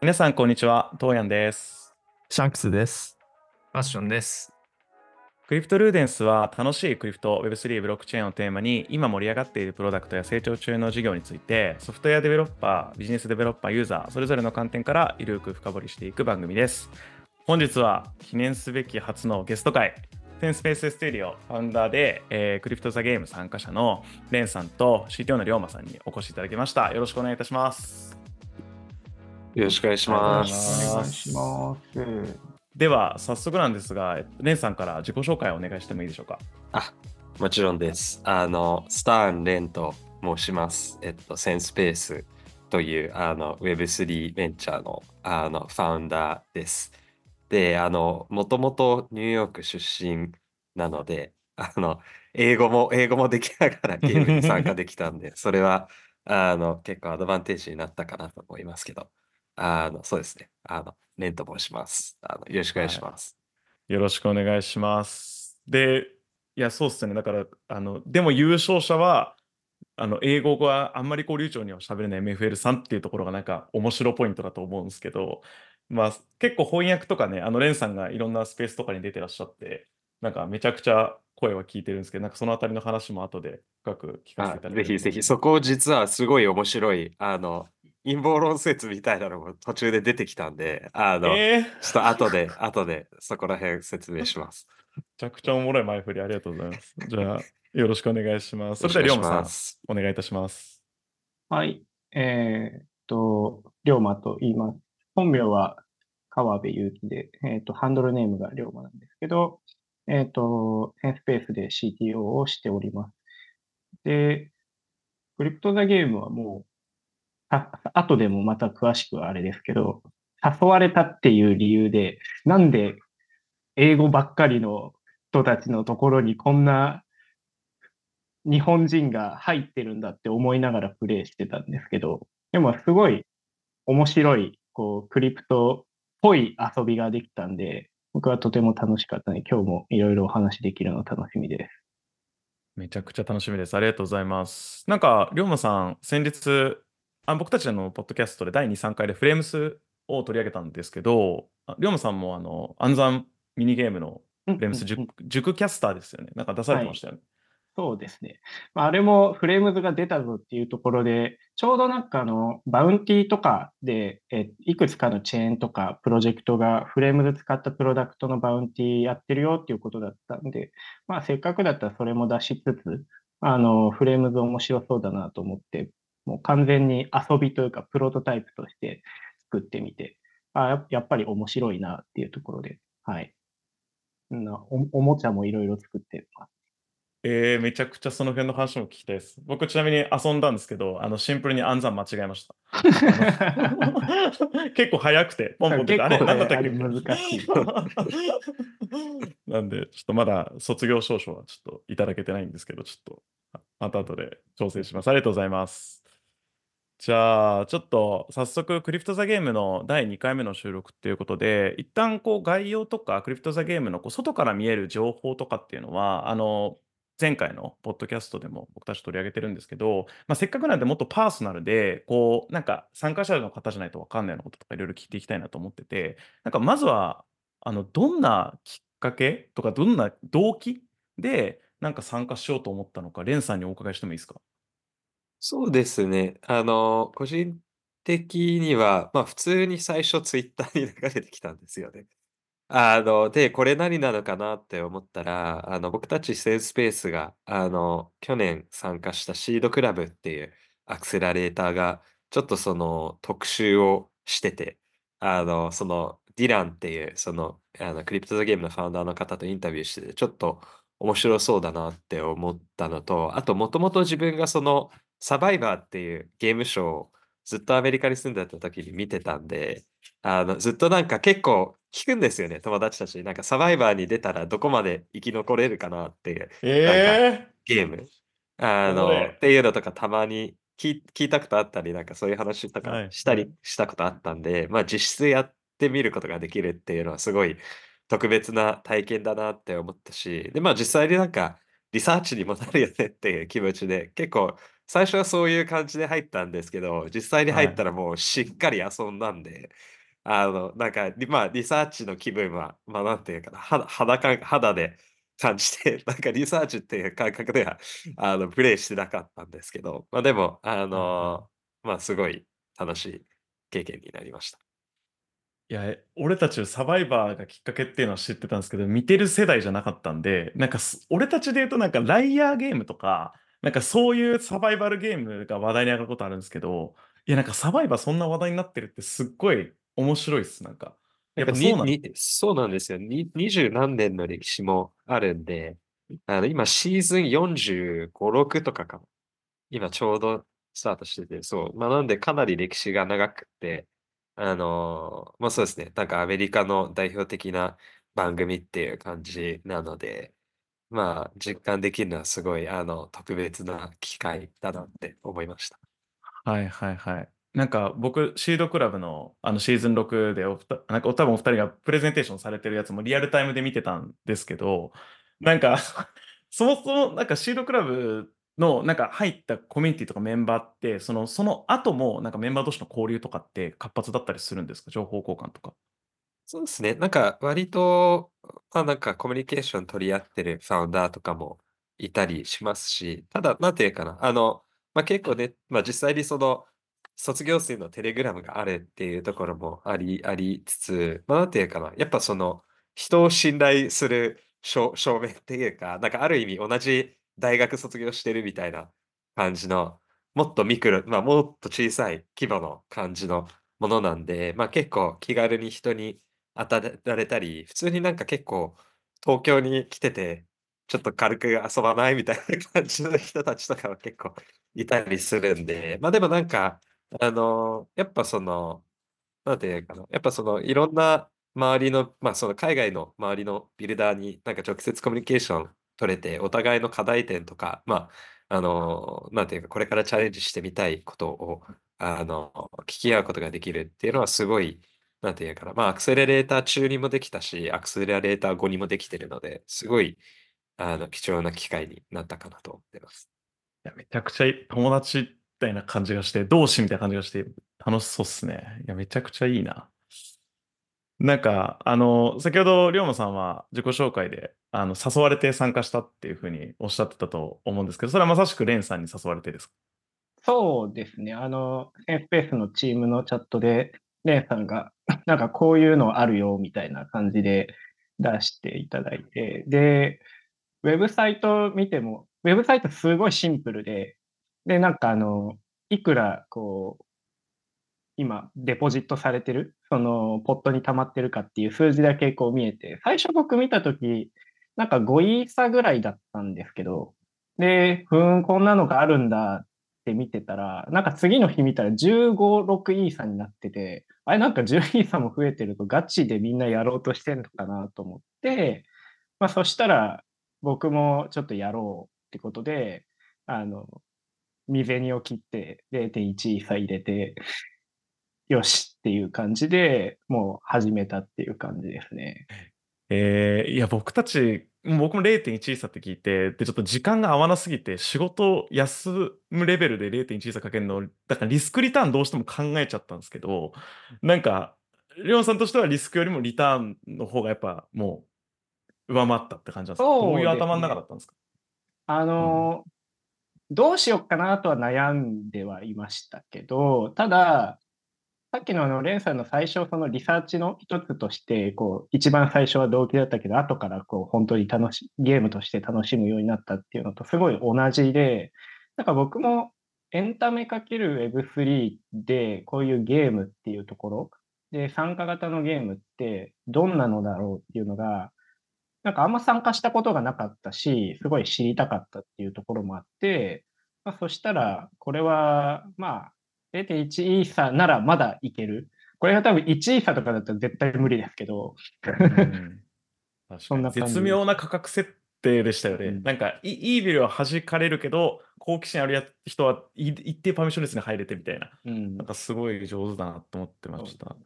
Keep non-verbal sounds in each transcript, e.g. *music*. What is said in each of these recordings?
皆さん、こんにちは。トーヤンです。シャンクスです。ファッションです。クリプトルーデンスは楽しいクリプト Web3 ブロックチェーンをテーマに今盛り上がっているプロダクトや成長中の事業についてソフトウェアデベロッパー、ビジネスデベロッパー、ユーザーそれぞれの観点からゆるく深掘りしていく番組です。本日は記念すべき初のゲスト会テンスペースステディオファウンダーで、えークリプトザゲーム参加者のレンさんと CTO の龍馬さんにお越しいただきました。よろしくお願いいたします。よろしくお願いしまありがとうございす。ますます。では早速なんですが、レンさんから自己紹介をお願いしてもいいでしょうか？あ、もちろんです。あの、スターン・レンと申します。えっと、センスペースというあの Web3 ベンチャーのあのファウンダーです。で、あの、もともとニューヨーク出身なので、あの、英語も、英語もできながらゲームに参加できたんで、それは、あの、結構アドバンテージになったかなと思いますけど、あの、そうですね。あの、レンと申します。あの、よろしくお願いします。よろしくお願いします。で、いや、そうっすね。だから、あの、でも優勝者は、あの、英語があんまりこう流暢には喋れない MFL さんっていうところがなんか面白ポイントだと思うんですけど、まあ、結構翻訳とかね、あの、レンさんがいろんなスペースとかに出てらっしゃって、なんかめちゃくちゃ声は聞いてるんですけど、なんかそのあたりの話も後で深く聞かせていただあぜひぜひ、そこ実はすごい面白い、あの、陰謀論説みたいなのも途中で出てきたんで、あの、えー、めちょっと後で、後でそこら辺説明します。ちゃくちゃおもろい前振りありがとうございます。じゃあ、よろしくお願いします。それでは、龍よろしくお願馬さん。お願いいたします。はい。えーっと、龍馬と言います。本名は川辺祐希で、えーっと、ハンドルネームが龍馬なんですけど、えーっと、センスペースで CTO をしております。で、クリプトザゲームはもう、ああ *laughs* 後でもまた詳しくはあれですけど、誘われたっていう理由で、なんで英語ばっかりの人たちのところにこんな日本人が入ってるんだって思いながらプレイしてたんですけど、でもすごい面白い、こう、クリプトっぽい遊びができたんで、僕はとても楽しかったので、今日もいろいろお話できるの楽しみです。めちゃくちゃ楽しみです。ありがとうございます。なんか、龍馬さん、先日、あ僕たちのポッドキャストで第2、3回でフレームスを取り上げたんですけど、あ龍馬さんもあの暗算ミニゲームのフレームス塾,、塾キャスターですよね。なんか出されてましたよね。そうですね。まあ、あれもフレームズが出たぞっていうところで、ちょうどなんかあの、バウンティーとかで、えいくつかのチェーンとかプロジェクトがフレームズ使ったプロダクトのバウンティーやってるよっていうことだったんで、まあせっかくだったらそれも出しつつ、あの、フレームズ面白そうだなと思って、もう完全に遊びというかプロトタイプとして作ってみて、あややっぱり面白いなっていうところで、はい。なおおもちゃもいろいろ作ってます。えー、めちゃくちゃその辺の話も聞きたいです。僕、ちなみに遊んだんですけど、あのシンプルに暗算間違えました。*laughs* 結構早くて、ポンポンって、あれ、なんだったっけ？難しい *laughs* なんで、ちょっとまだ卒業証書はちょっといただけてないんですけど、ちょっとあまた後で調整します。ありがとうございます。じゃあ、ちょっと早速、クリプトザゲームの第2回目の収録っていうことで、一旦こう概要とか、クリプトザゲームのこう外から見える情報とかっていうのは、あの、前回のポッドキャストでも僕たち取り上げてるんですけど、まあ、せっかくなんでもっとパーソナルで、こう、なんか参加者の方じゃないと分かんないようなこととかいろいろ聞いていきたいなと思ってて、なんかまずは、あの、どんなきっかけとか、どんな動機で、なんか参加しようと思ったのか、レンさんにお伺いしてもいいですか？そうですね。あの、個人的には、まあ普通に最初ツイッターに流れてきたんですよね。あの、で、これ何なのかなって思ったら、あの、僕たちセールスペースが、あの、去年参加したシードクラブっていうアクセラレーターが、ちょっとその特集をしてて、あの、そのディランっていう、その、あの、クリプトザゲームのファウンダーの方とインタビューしてて、ちょっと面白そうだなって思ったのと、あと、もともと自分がその、サバイバーっていうゲームショーをずっとアメリカに住んでた時に見てたんで、あの、ずっとなんか結構聞くんですよね、友達たちに。なんかサバイバーに出たらどこまで生き残れるかなっていうえゲーム。あの、っていうのとかたまに聞聞いたことあったり、なんかそういう話とはいかしたりはいしたことあったんで、まあ実質やってみることができるっていうのはすごい特別な体験だなって思ったし、で、まあ実際になんかリサーチにもなるよねっていう気持ちで、結構最初はそういう感じで入ったんですけど、実際に入はい。ったらもうしっかり遊んだんで、あの、なんか、リまあ、リサーチの気分は、ま、なんていうかな、肌肌か肌で感じて、*laughs* なんかリサーチっていう感覚では、あの、プレイしてなかったんですけど、ま、でも、あはいはい。の、ま、すごい楽しい経験になりました。いや、え、俺たちサバイバーがきっかけっていうのは知ってたんすけど、見てる世代じゃなかったんで、なんか、す俺たちで言うとなんかライアーゲームとか、なんかそういうサバイバルゲームが話題に上がることあるんすけど、いや、なんかサバイバーそんな話題になってるってすっごい面白いっす、なんか。やっぱそうなんそうなんですよ。に20何年の歴史もあるんで、あの、今シーズン45、6とかかも。今ちょうどスタートしてて、そう、ま、なんでかなり歴史が長くって、あの、ま、そうですね、なんかアメリカの代表的な番組っていう感じなので、まあ、実感できるのはすごい、あの、特別な機会だなって思いました。はいはいはい。なんか僕、シードクラブの、あの、シーズン6でおふたなんか多分お二人がプレゼンテーションされてるやつもリアルタイムで見てたんですけど、なんか *laughs* そもそもなんかシードクラブのなんか入ったコミュニティとかメンバーって、そのその後もなんかメンバー同士の交流とかって活発だったりするんですか？情報交換とか。そうですね。なんか割と、ま、なんかコミュニケーション取り合ってるファウンダーとかもいたりしますし、ただ、なんていうかな、あの、ま、結構ね、まあ、実際にその、卒業生のテレグラムがあるっていうところもありありつつ、ま、なんていうかな、やっぱその、人を信頼するしょ証明っていうか、なんかある意味同じ大学卒業してるみたいな感じの、もっとミクロま、もっと小さい規模の感じのものなんで、まあ、結構気軽に人に当たられたり、普通になんか結構東京に来てて、ちょっと軽く遊ばないみたいな感じの人たちとかは結構いたりするんで、まあ、でもなんか、あの、やっぱその、なんていうかな、やっぱそのいろんな周りの、まあ、その海外の周りのビルダーになんか直接コミュニケーション取れて、お互いの課題点とか、ま、あの、なんていうか、これからチャレンジしてみたいことを、あの、聞き合うことができるっていうのはすごい、なんていうかな、ま、アクセラレーター中にもできたし、アクセラレーター後にもできてるので、すごい、あの、貴重な機会になったかなと思ってます。いや、めちゃくちゃい友達みたいな感じがして、同志みたいな感じがして、楽しそうっすね。いや、めちゃくちゃいいな。なんか、あの、先ほど龍馬さんは自己紹介で、あの、誘われて参加したっていう風におっしゃってたと思うんですけど、それはまさしくレンさんに誘われてですか？そうですね。あの、センスペースのチームのチャットで、レンさんが、*laughs* なんかこういうのあるよみたいな感じで出していただいて、で、ウェブサイト見ても、ウェブサイトすごいシンプルで、で、なんかあの、いくらこう今デポジットされてる、そのポットに溜まってるかっていう数字だけこう見えて、最初僕見た時、なんか5イーサぐらいだったんですけど、で、ふーん、こんなのがあるんだて見てたら、なんか次の日見たら15、6イーサになってて、あれなんか10イーサも増えてるとガチでみんなやろうとしてんのかなと思って、ま、そしたら、僕もちょっとやろうってことで、あの、身銭を切って0.1イーサ入れてよしっていう感じで、もう始めたっていう感じですね。ええ、いや、僕たち、ん、僕も0.1イーサって聞いて、で、ちょっと時間が合わなすぎて、仕事休むレベルで0.1イーサかけんの、だからリスクリターンどうしても考えちゃったんすけど、なんか、りょうさんとしてはリスクよりもリターンの方がやっぱもう上回ったって感じなんすか？どういう頭ん中だね。ったんすか？あうん。の、どうしよっかなとは悩んではいましたけど、ただ、さっきのあのレンさんの最初そのリサーチの一つとして、こう一番最初は動機だったけど、後からこうほんとに楽しゲームとして楽しむようになったっていうのとすごい同じで、なんか僕もエンタメ×ウェブ3で、こういうゲームっていうところ、で、参加型のゲームってどんなのだろうっていうのが、なんかあんま参加したことがなかったし、すごい知りたかったっていうところもあって、ま、そしたら、これは、まあ、0.1イーサならまだいける？これが多分1イーサとかだったら絶対無理ですけど。うーん。そんな感絶妙な。価格設定でしたよね。うん。なんか、イイービルは弾かれるけど、好奇心あるや人は、い一定パーミッションレスに入れてみたいな。うん。なんかすごい上手だなと思ってました。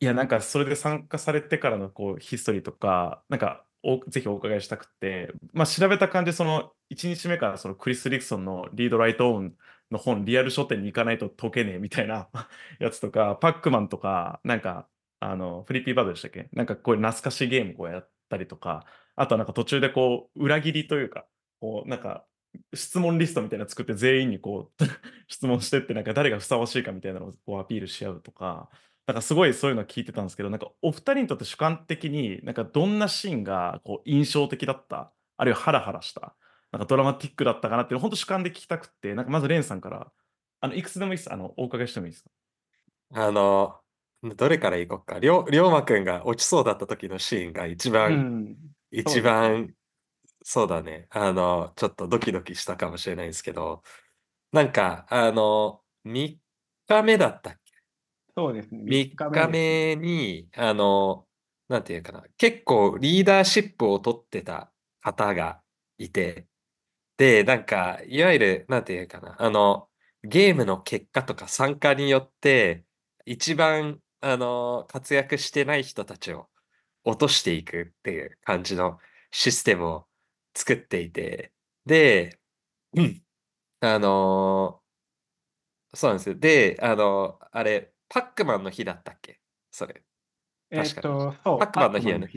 いや、なんかそれで参加されてからのこうヒストリーとか、なんか、おぜひお伺いしたくって、ま、調べた感じその1日目からそのクリス・リクソンのリード・ライト・オンの本、リアル書店に行かないと解けねえみたいな *laughs* やつとか、パックマンとか、なんか、あの、フリッピーバードでしたっけ？なんかこういう懐かしいゲームこうやったりとか、あとなんか途中でこう、裏切りというか、こう、なんか、質問リストみたいなの作って全員にこう *laughs* 質問してってなんか誰がふさわしいかみたいなのをこうアピールし合うとかなんかすごいそういうの聞いてたんですけどなんかお二人にとって主観的になんかどんなシーンがこう印象的だった？あるいはハラハラした？なんかドラマティックだったかなっていうのを本当主観で聞きたくてなんかまずレンさんからあのいくつでもいいですあのお伺いしてもいいですか？あの、どれからいこうか。りょうまくんが落ちそうだった時のシーンが一う番、ん。一番、そうだね。あの、ちょっとドキドキしたかもしれないんですけど、なんか、あの、3日目だったっけ？そうですね。3日。目に、あの、なんていうかな、結構リーダーシップを取ってた方がいて、で、なんか、いわゆる、なんていうかな、あの、ゲームの結果とか参加によって、一番、あの、活躍してない人たちを落としていくっていう感じのシステムを作っていて、で、うんあのそうなんですよ。で、あの、あれ、パックマンの日だったっけ？それ。確かにと、そう、パックマンの日やね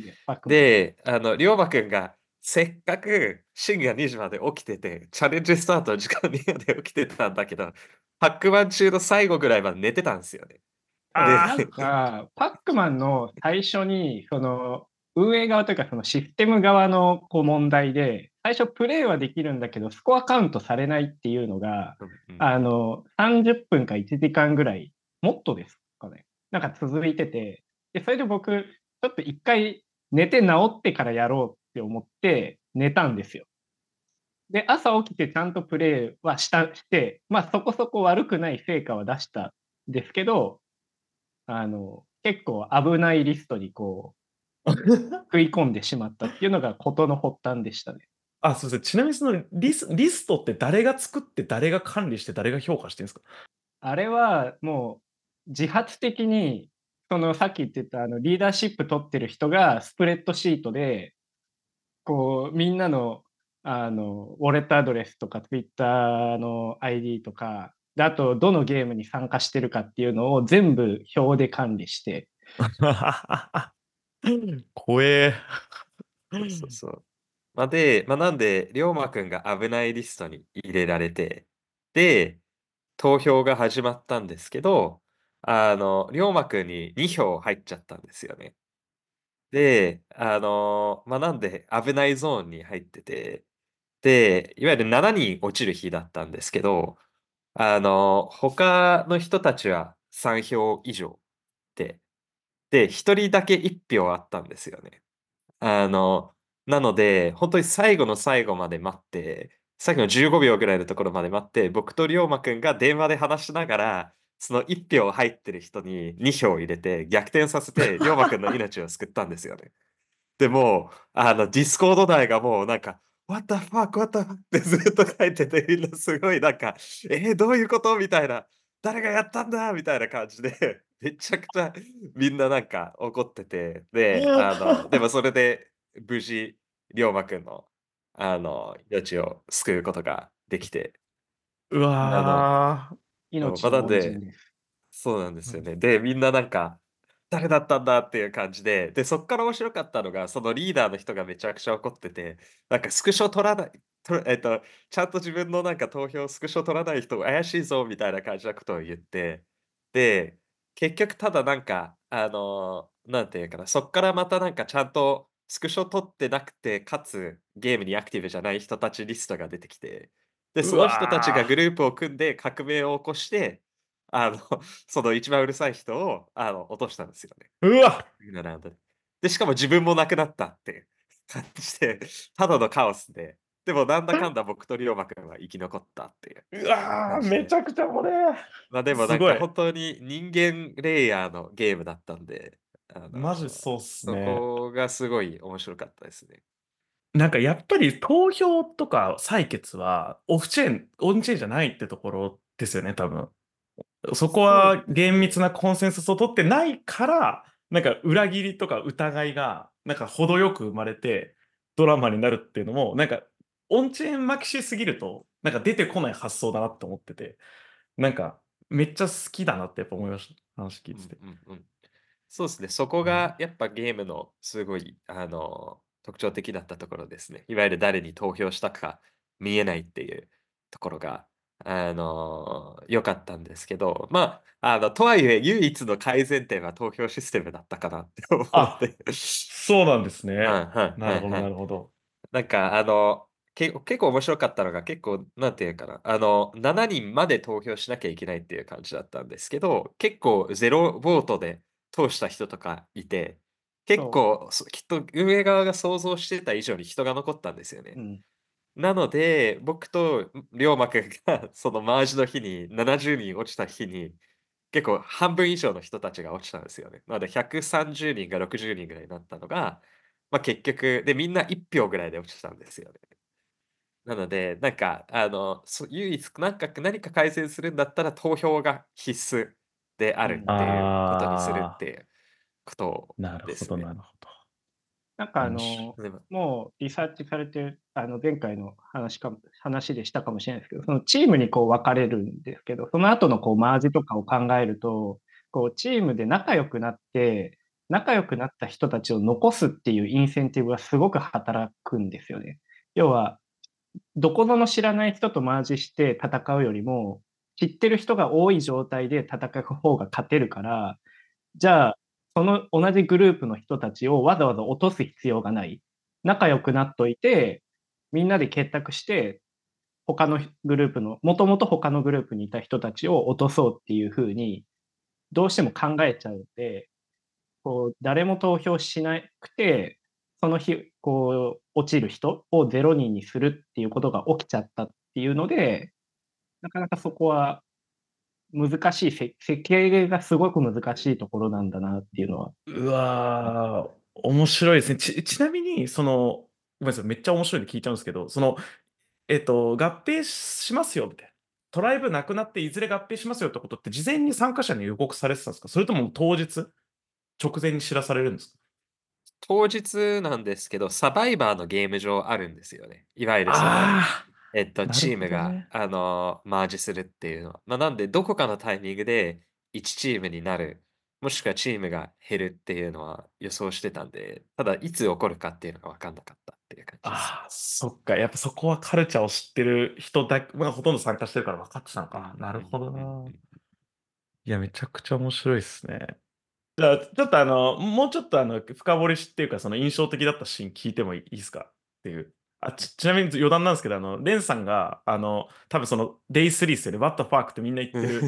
で、あの、りょうまくんがせっかく深夜2時まで起きてて、チャレンジスタート時間2まで起きてたんだけど、パックマン中の最後ぐらいまで寝てたんですよね。あでなんか、パックマンの最初に、その、運営側というか、そのシステム側のこう問題で、最初プレイはできるんだけど、スコアカウントされないっていうのが、うんあの、30分か1時間ぐらい、もっとですかね。なんか続いてて、で、それで僕、ちょっと一回寝て治ってからやろうって思って寝たんですよ。で、朝起きてちゃんとプレイはした、して、まあそこそこ悪くない成果は出したんですけど、あの、結構危ないリストにこう、*laughs* 食い込んでしまったっていうのが事の発端でしたね。あ、そうですね。ちなみにそのリスリストって誰が作って、誰が管理して、誰が評価してるんですか？あれはもう自発的に、そのさっき言ってたあのリーダーシップ取ってる人がスプレッドシートで、こうみんなのあのウォレットアドレスとかツイッターの ID とか、あとどのゲームに参加してるかっていうのを全部表で管理して、*laughs* 怖え。そうそう。まあ、で、まあ、なんで、りょうまくんが危ないリストに入れられて、で、投票が始まったんですけど、あの、りょうまくんに2票入っちゃったんですよね。で、あの、まあ、なんで危ないゾーンに入ってて、で、いわゆる7人落ちる日だったんですけど、あの、他の人たちは3票以上で、で、1人だけ1票あったんですよね。あの、なので、本当に最後の最後まで待って、最後の15秒ぐらいのところまで待って、僕と龍馬くんが電話で話しながら、その1票入ってる人に2票入れて逆転させて、龍馬くんの命を救ったんですよね。でもう、あの、ディスコード内がもうなんか、What the fuck, what the fuck ってずっと書いてて、みんなすごいなんか、えー、どういうこと？みたいな、誰がやったんだ？みたいな感じで、*laughs* めちゃくちゃみんななんか怒ってて、で、あの、でもそれで無事、龍馬くんの、あの、命を救うことができて、うわー。命の恩で人です。そうなんですよね。で、みんななんか、誰だったんだっていう感じで、で、そっから面白かったのが、そのリーダーの人がめちゃくちゃ怒ってて、なんかスクショ取らない、とえっと、ちゃんと自分のなんか投票スクショ取らない人怪しいぞみたいな感じなことを言って、で、結局ただなんか、あの、なんていうかな、そっからまたなんかちゃんとスクショ取ってなくて、かつゲームにアクティブじゃない人たちリストが出てきて、で、その人たちがグループを組んで革命を起こして、あの、*laughs* その一番うるさい人をあの落としたんですよね。うわで。で、しかも自分も亡くなったって感じで、ただのカオスで、でもなんだかんだ僕と龍馬くんは生き残ったっていう。うわーめちゃくちゃこれ。まあでもなんか本当に人間レイヤーのゲームだったんで、あのマジそうっすそね。こがすごい面白かったですね。なんかやっぱり投票とか採決はオフチェーン、オンチェーンじゃないってところですよね、多分。そこは厳密なコンセンサスを取ってないから、なんか裏切りとか疑いがなんか程よく生まれてドラマになるっていうのも、なんかオンチェーン巻きしすぎると、なんか出てこない発想だなって思ってて、なんか、めっちゃ好きだなってやっぱ思いました。話聞いてて。うんうんうん。そうですね。そこがやっぱゲームのすごい、あの、特徴的だったところですね。いわゆる誰に投票したか見えないっていうところが、あの、良かったんですけど、まあ、あの、とはいえ唯一の改善点は投票システムだったかなって思あって。そうなんですね。*laughs* なるほど、ないるほど。なんか、あの、け結構面白かったのが、結構、なんていうかな、あの、7人まで投票しなきゃいけないっていう感じだったんですけど、結構ゼロボートで通した人とかいて、結構、そきっと運営側が想像してた以上に人が残ったんですよね。うん。なので、僕と龍馬くんが *laughs* そのマージの日に70人落ちた日に、結構半分以上の人たちが落ちたんですよね。なので130人が60人ぐらいになったのが、まあ、結局、で、みんな1票ぐらいで落ちたんですよね。なので、なんか、あの、そ唯一なんか何か改善するんだったら投票が必須であるっていうことにするっていうことなるほど、ですね。なるほど。なんかあの、でももうリサーチされてる、あの前回の話かも話でしたかもしれないですけど、そのチームにこう分かれるんですけど、その後のこうマージとかを考えると、こうチームで仲良くなって、仲良くなった人たちを残すっていうインセンティブがすごく働くんですよね。要は、どこぞの知らない人とマージして戦うよりも、知ってる人が多い状態で戦う方が勝てるから、じゃあ、その同じグループの人たちをわざわざ落とす必要がない。仲良くなっといて、みんなで結託して、他のグループの、もともと他のグループにいた人たちを落とそうっていうふうに、どうしても考えちゃうので、こう、誰も投票しなくて、その日、こう、落ちる人を0人にするっていうことが起きちゃったっていうので、なかなかそこは難しい、せ設計がすごく難しいところなんだなっていうのは。うわー、面白いですね。ちちなみに、その、ごめんなさい、めっちゃ面白いんで聞いちゃうんですけど、その、えっと、合併しますよみたいな。トライブなくなっていずれ合併しますよってことって事前に参加者に予告されてたんですか？それとも当日、直前に知らされるんですか？当日なんですけど、サバイバーのゲーム上あるんですよね。いわゆるその、あえっと、なるほどチームが、ねあの、マージするっていうのは。まあ、なんで、どこかのタイミングで1チームになる、もしくはチームが減るっていうのは予想してたんで、ただ、いつ起こるかっていうのが分かんなかったっていう感じです。あー、そっか。やっぱそこはカルチャーを知ってる人だけ、まあ、ほとんど参加してるから分かってたのか。なるほどな。うんうんいや、めちゃくちゃ面白いですね。じゃあ、ちょっとあの、もうちょっとあの、深掘りしっていうか、その印象的だったシーン聞いてもいいですかっていう。あちちなみに余談なんですけど、あの、レンさんが、あの、多分その、デイ3ですよね、What the fuck ってみんな言ってる、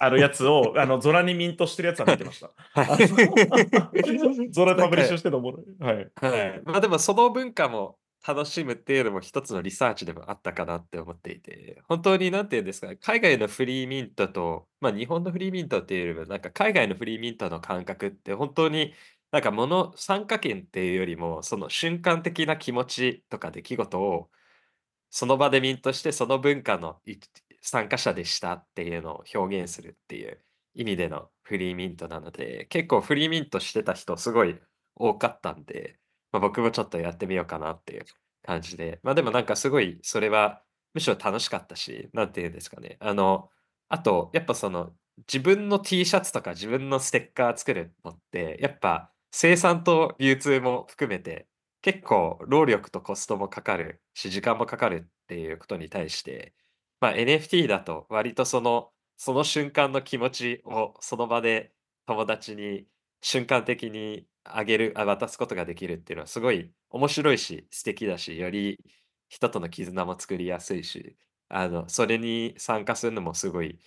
あのやつを、あの、ゾラにミントしてるやつは見てました。はい *laughs* ゾラパブリッシュしてるのおもろい。はい。はい。まあでもその文化も楽しむっていうのも一つのリサーチでもあったかなって思っていて、本当になんていうんですか、海外のフリーミントと、まあ日本のフリーミントっていうよりも、なんか海外のフリーミントの感覚って本当になんかもの、参加権っていうよりも、その瞬間的な気持ちとか出来事をその場でミントしてその文化の参加者でしたっていうのを表現するっていう意味でのフリーミントなので、結構フリーミントしてた人すごい多かったんで、まあ、僕もちょっとやってみようかなっていう感じで、まあでもなんかすごいそれはむしろ楽しかったし、なんていうんですかね。あの、あと、やっぱその自分の T シャツとか自分のステッカー作るのって、やっぱ生産と流通も含めて結構労力とコストもかかるし、時間もかかるっていうことに対して、まあ、NFT だと割とその、その瞬間の気持ちをその場で友達に瞬間的にあげる、あ渡すことができるっていうのはすごい面白いし素敵だし、より人との絆も作りやすいし、あの、それに参加するのもすごい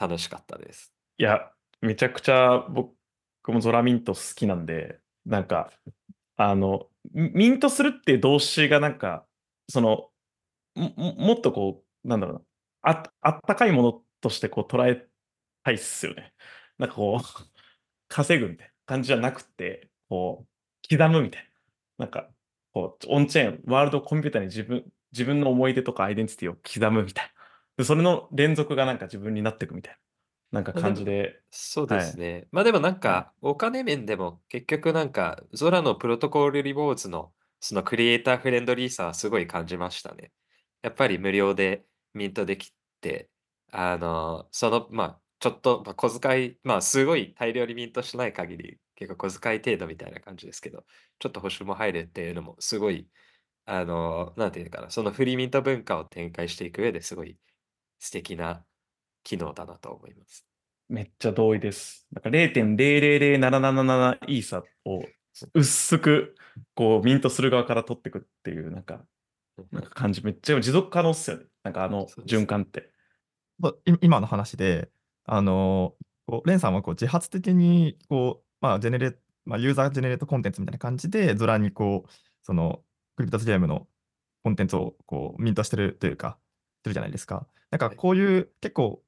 楽しかったです。いや、めちゃくちゃ僕僕もゾラミント好きなんで、なんか、あの、ミントするっていう動詞がなんか、その、ももっとこう、なんだろうな、ああったかいものとしてこう捉えたいっすよね。なんかこう、*laughs* 稼ぐみたいな感じじゃなくて、こう、刻むみたいな。なんか、こう、オンチェーン、ワールドコンピューターに自分、自分の思い出とかアイデンティティを刻むみたいな。で、それの連続がなんか自分になっていくみたいな、なんか感じで、そうはいですね。まあでもなんか、お金面でも結局なんか、ゾラのプロトコルリボーズのそのクリエイターフレンドリーさはすごい感じましたね。やっぱり無料でミントできて、あの、その、まあ、ちょっと、まあ、小遣い、まあ、すごい大量にミントしない限り、結構小遣い程度みたいな感じですけど、ちょっと報酬も入るっていうのもすごい、あの、なんていうのかな、そのフリーミント文化を展開していく上ですごい素敵な機能だなと思います。めっちゃ同意です。なんか0.000777イーサを薄くこうミントする側から取っていくっていうなんかなんか感じめっちゃ持続可能っすよね。なんかあの循環って。今の話で、あのこうレンさんはこう自発的にこう、まあジェネレまあ、ユーザージェネレートコンテンツみたいな感じで、ゾラにこうそのクリプトスゲームのコンテンツをこうミントしてるというか、してるじゃないですか。なんかはいこういう結構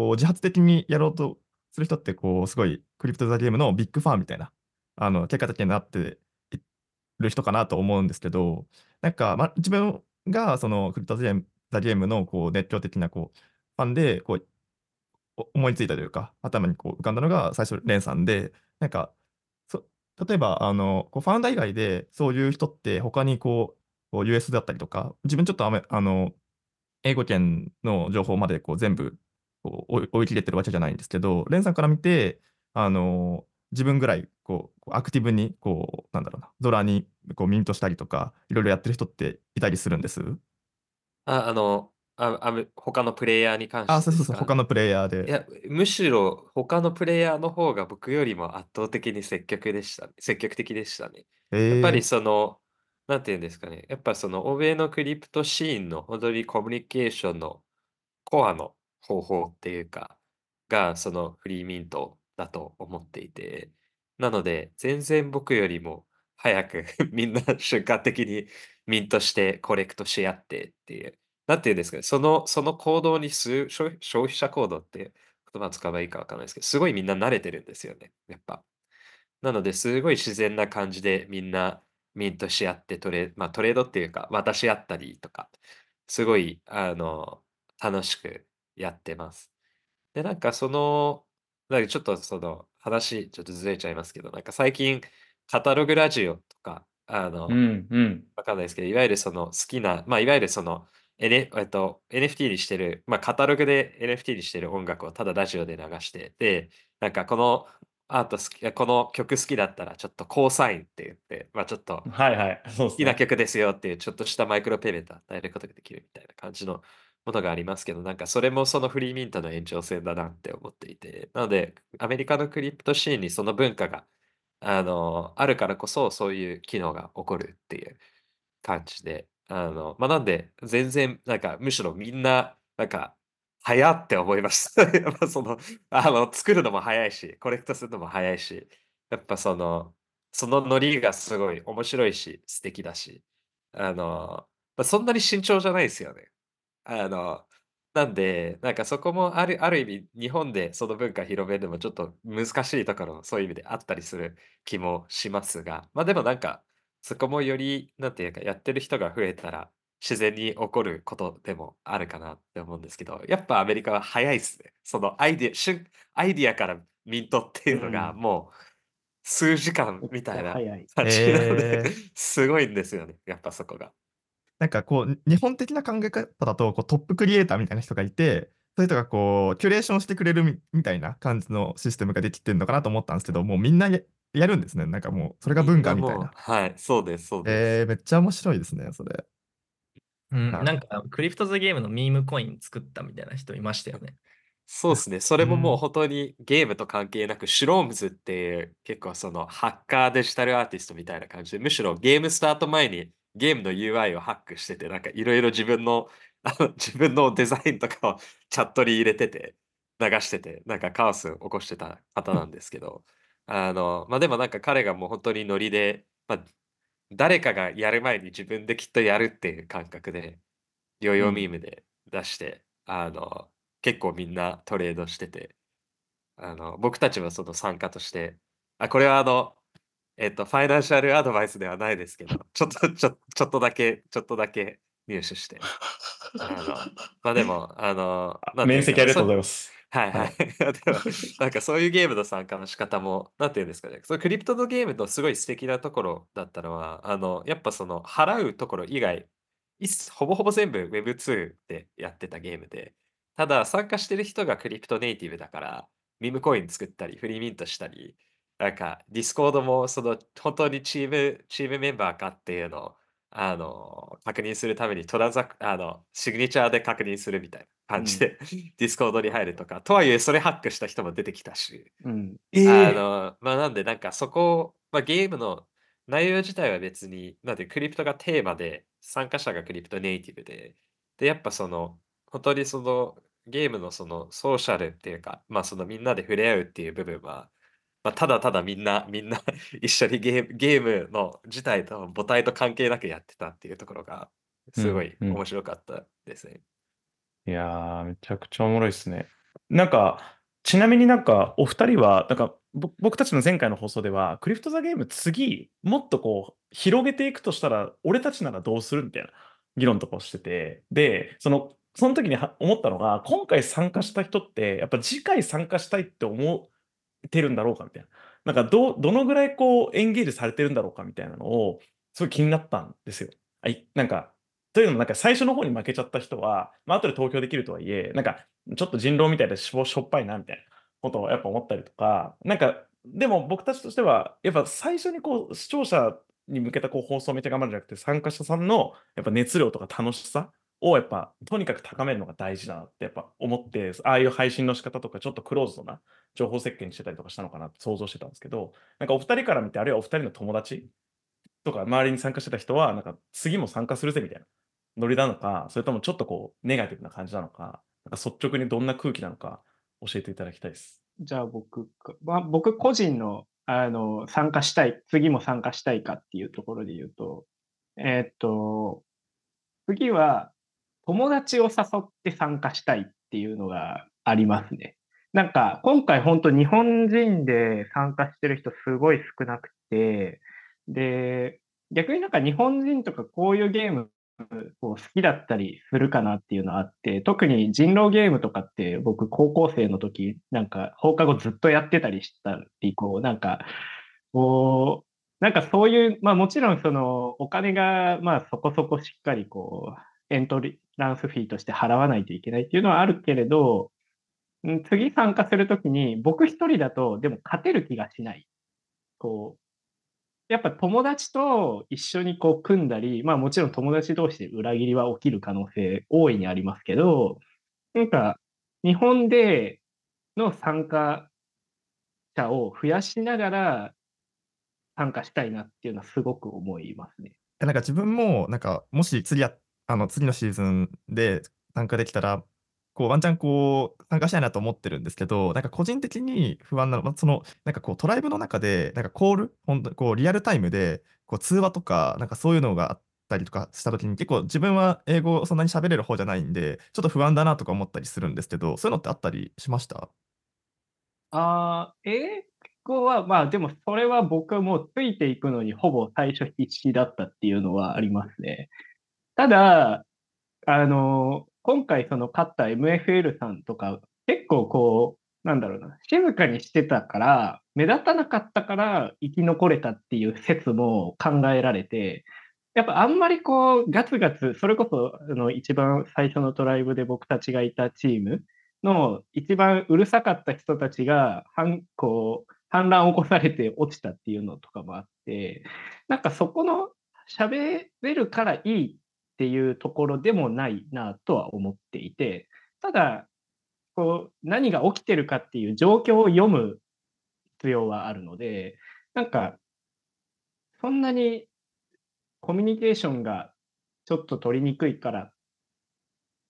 こう自発的にやろうとする人って、こうすごいクリプトザゲームのビッグファンみたいな、あの結果的になっている人かなと思うんですけど、なんか、ま、自分がそのクリプトザゲームのこう熱狂的なこうファンでこう思いついたというか、頭にこう浮かんだのが最初、レンさんで、なんか、そ例えばあのこうファンダ以外でそういう人って他にこう US だったりとか、自分ちょっとあの英語圏の情報までこう全部こう追い追い切れてるわけじゃないんですけど、レンさんから見て、あの自分ぐらいこうアクティブにこうなんだろうな、ドラにこうミントしたりとか、いろいろやってる人っていたりするんです？あ、あの、あ、あむ他のプレイヤーに関してあ、そうそうそう、他のプレイヤーで。いや、むしろ他のプレイヤーの方が僕よりも圧倒的に積極でした、積極的でしたね。やっぱりえ。その、なんていうんですかね、やっぱその欧米のクリプトシーンの本当にコミュニケーションのコアの方法っていうか、がそのフリーミントだと思っていて、なので全然僕よりも早く *laughs* みんな瞬間的にミントしてコレクトし合ってっていう、なんていうんですかね、その、その行動にす消消費者行動っていう言葉を使えばいいかわからないですけど、すごいみんな慣れてるんですよね、やっぱ。なので、すごい自然な感じでみんなミントし合ってトレ、まあ、トレードっていうか渡し合ったりとか、すごいあの楽しくやってます。で、なんかその、なんかちょっとその話ちょっとずれちゃいますけど、なんか最近カタログラジオとか、あの、うんうん。わかんないですけど、いわゆるその好きな、まあ、いわゆるその、N えっと、NFT にしてる、まあ、カタログで NFT にしてる音楽をただラジオで流して、で、なんかこのアート好き、この曲好きだったらちょっとコーサインって言って、まあちょっとはいはい。そうですね。好きな曲ですよっていうちょっとしたマイクロペイメントを与えることができるみたいな感じのものがありますけど、なんかそれもそのフリーミントの延長線だなって思っていて、なのでアメリカのクリプトシーンにその文化があのあるからこそそういう機能が起こるっていう感じで、あの、まあ、なんで全然なんかむしろみんななんか早って思いました。*laughs* やっぱその、あの、作るのも早いし、コレクトするのも早いし、やっぱその、そのノリがすごい面白いし、素敵だし、あの、まあ、そんなに慎重じゃないですよね。あの、なんで、なんかそこもあるある意味、日本でその文化広めるのもちょっと難しいところ、そういう意味であったりする気もしますが、ま、でもなんか、そこもより、なんていうか、やってる人が増えたら、自然に起こることでもあるかなって思うんですけど、やっぱアメリカは早いっすね。そのアイディアしゅアイディアからミントっていうのがうんもう数時間みたいな早い。感じなので、へえ。すごいんですよね、やっぱそこが。なんかこう、日本的な考え方だと、こうトップクリエイターみたいな人がいて、そういう人がこう、キュレーションしてくれるみみたいな感じのシステムができてるのかなと思ったんですけど、もうみんなややるんですね。なんかもう、それが文化みたいな。はい、そうですそうです。えー、めっちゃ面白いですね、それ。うん、なんか、クリプトザゲームのミームコイン作ったみたいな人いましたよね。そうですね。それももううん本当にゲームと関係なく、シュロームズっていう結構そのハッカーデジタルアーティストみたいな感じで、むしろゲームスタート前にゲームの UI をハックしてて、なんかいろいろ自分の *laughs* あの自分のデザインとかを *laughs* チャットに入れてて、流してて、なんかカオスを起こしてた方なんですけど、あの、まあ、でもなんか彼がもう本当にノリで、まあ、誰かがやる前に自分できっとやるっていう感覚で、ヨーヨーミームで出して、あの、結構みんなトレードしてて、あの、僕たちはその参加として、あ、これはあの、えっと、ファイナンシャルアドバイスではないですけど、ちょっと、*laughs* ちょ、ちょっとだけ、ちょっとだけ入手して、あの、まあでも、あの、面積ありがとうございまます。はいはい。*laughs* でもなんかそういうゲームの参加の仕方も、なんていうんですかね、そのクリプトのゲームのすごい素敵なところだったのは、あの、やっぱその払うところ以外ほぼほぼ全部 Web2 でやってたゲームで、ただ参加してる人が crypto native だから、ミームコイン作ったり、 free mint したり、なんか、ディスコードもその本当にチーム、チームメンバーかっていうのを、あの、確認するためにトランザク、あの、 signature で確認するみたいな感じで、*laughs* ディスコードに入るとか、とはいえそれハックした人も出てきたし、うん。あの、まあ、なんで、なんかそこ、まあ、ゲームの内容自体は別に、なんで、クリプトがテーマで、参加者がクリプトネイティブで、で、やっぱその、本当にその、ゲームのそのソーシャルっていうか、まあそのみんなで触れ合うっていう部分は、まあ、ただただみんな、みんな *laughs* 一緒にゲームゲームの自体と母体と関係なくやってたっていうところが、すごいうんうん面白かったですね。いやー、めちゃくちゃおもろいですね。なんか、ちなみになんか、お二人は、なんか、ぼ僕たちの前回の放送では、クリフト・ザ・ゲーム次、もっとこう、広げていくとしたら、俺たちならどうするみたいな議論とかをしてて、で、その、その時には思ったのが、今回参加した人って、やっぱ次回参加したいって思ってるんだろうかみたいな。なんかど、どのぐらいこう、エンゲージされてるんだろうかみたいなのを、すごい気になったんですよ。あいなんか、というのも、なんか最初の方に負けちゃった人は、まあ後で投票できるとはいえ、なんかちょっと人狼みたいでしょしょっぱいなみたいなことをやっぱ思ったりとか、なんか、でも僕たちとしては、やっぱ最初にこう視聴者に向けたこう放送をめっちゃ頑張るんじゃなくて、参加者さんのやっぱ熱量とか楽しさをやっぱとにかく高めるのが大事だなってやっぱ思って、ああいう配信の仕方とかちょっとクローズドな情報設計にしてたりとかしたのかなって想像してたんですけど、なんかお二人から見て、あるいはお二人の友達とか周りに参加してた人は、なんか次も参加するぜみたいなノリなのか、それともちょっとこうネガティブな感じなのか、なんか率直にどんな空気なのか教えていただきたいです。じゃあ僕、まあ、僕個人のあの参加したい、次も参加したいかっていうところで言うと、えーっと、次は友達を誘って参加したいっていうのがありますね。なんか今回本当日本人で参加してる人すごい少なくて、で、逆になんか日本人とかこういうゲームこう好きだったりするかなっていうのあって、特に人狼ゲームとかって僕高校生の時なんか放課後ずっとやってたりしたり、こうなんか、こう、なんかそういう、まあもちろんそのお金がまあそこそこしっかりこうエントリランスフィーとして払わないといけないっていうのはあるけれど、次参加するときに僕一人だとでも勝てる気がしない。こう、やっぱ友達と一緒にこう組んだり、まあもちろん友達同士で裏切りは起きる可能性大いにありますけど、なんか日本での参加者を増やしながら参加したいなっていうのはすごく思いますね。なんか自分も、なんか、もし次や、あの、次のシーズンで参加できたら、こう、ワンチャンこう、参加したいなと思ってるんですけど、なんか個人的に不安なのは、その、なんかこう、トライブの中で、なんかコール、本当こう、リアルタイムで、こう、通話とか、なんかそういうのがあったりとかしたときに、結構自分は英語そんなに喋れる方じゃないんで、ちょっと不安だなとか思ったりするんですけど、そういうのってあったりしました？ああ、英語は、まあでもそれは僕もついていくのにほぼ最初必死だったっていうのはありますね。ただ、あの、今回その勝った MFL さんとか、結構こう、なんだろうな、静かにしてたから、目立たなかったから生き残れたっていう説も考えられて、やっぱあんまりこう、ガツガツ、それこそあの一番最初のトライブで僕たちがいたチームの一番うるさかった人たちが反こう反乱を起こされて落ちたっていうのとかもあって、なんかそこの喋れるからいいっていうところでもないなとは思っていて、ただ、こう何が起きてるかっていう状況を読む必要はあるので、なんか、そんなにコミュニケーションがちょっと取りにくいから